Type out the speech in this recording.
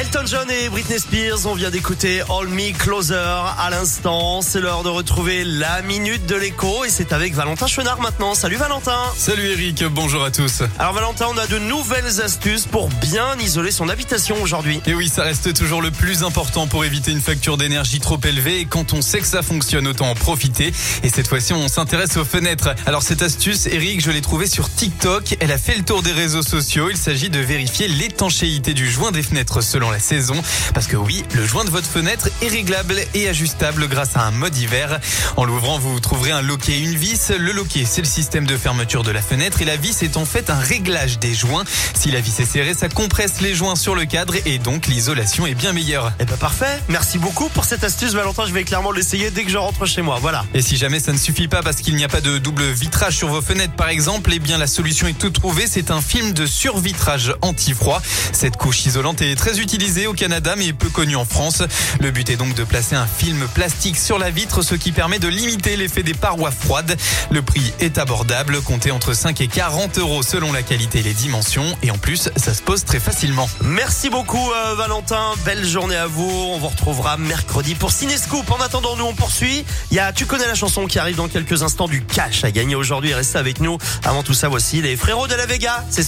Elton John et Britney Spears, on vient d'écouter All Me Closer à l'instant. C'est l'heure de retrouver la minute de l'écho et c'est avec Valentin Chenard maintenant. Salut Valentin. Salut Eric, bonjour à tous. Alors Valentin, on a de nouvelles astuces pour bien isoler son habitation aujourd'hui. Et oui, ça reste toujours le plus important pour éviter une facture d'énergie trop élevée. Et quand on sait que ça fonctionne, autant en profiter. Et cette fois-ci, on s'intéresse aux fenêtres. Alors cette astuce, Eric, je l'ai trouvée sur TikTok. Elle a fait le tour des réseaux sociaux. Il s'agit de vérifier l'étanchéité du joint des fenêtres selon la saison. Parce que oui, le joint de votre fenêtre est réglable et ajustable grâce à un mode hiver. En l'ouvrant, vous trouverez un loquet et une vis. Le loquet, c'est le système de fermeture de la fenêtre et la vis est en fait un réglage des joints. Si la vis est serrée, ça compresse les joints sur le cadre et donc l'isolation est bien meilleure. Eh ben parfait. Merci beaucoup pour cette astuce Valentin. Je vais clairement l'essayer dès que je rentre chez moi. Voilà. Et si jamais ça ne suffit pas parce qu'il n'y a pas de double vitrage sur vos fenêtres par exemple, eh bien la solution est toute trouvée. C'est un film de survitrage anti-froid. Cette couche isolante est très utilisée au Canada mais peu connue en France. Le but est donc de placer un film plastique sur la vitre, ce qui permet de limiter l'effet des parois froides. Le prix est abordable, compté entre 5 et 40 euros selon la qualité et les dimensions. Et en plus, ça se pose très facilement. Merci beaucoup euh, Valentin. Belle journée à vous. On vous retrouvera mercredi pour Cinescoop. En attendant, nous on poursuit. Il y a Tu connais la chanson qui arrive dans quelques instants du cash à gagner aujourd'hui. Restez avec nous. Avant tout ça, voici les frérots de la Vega. C'est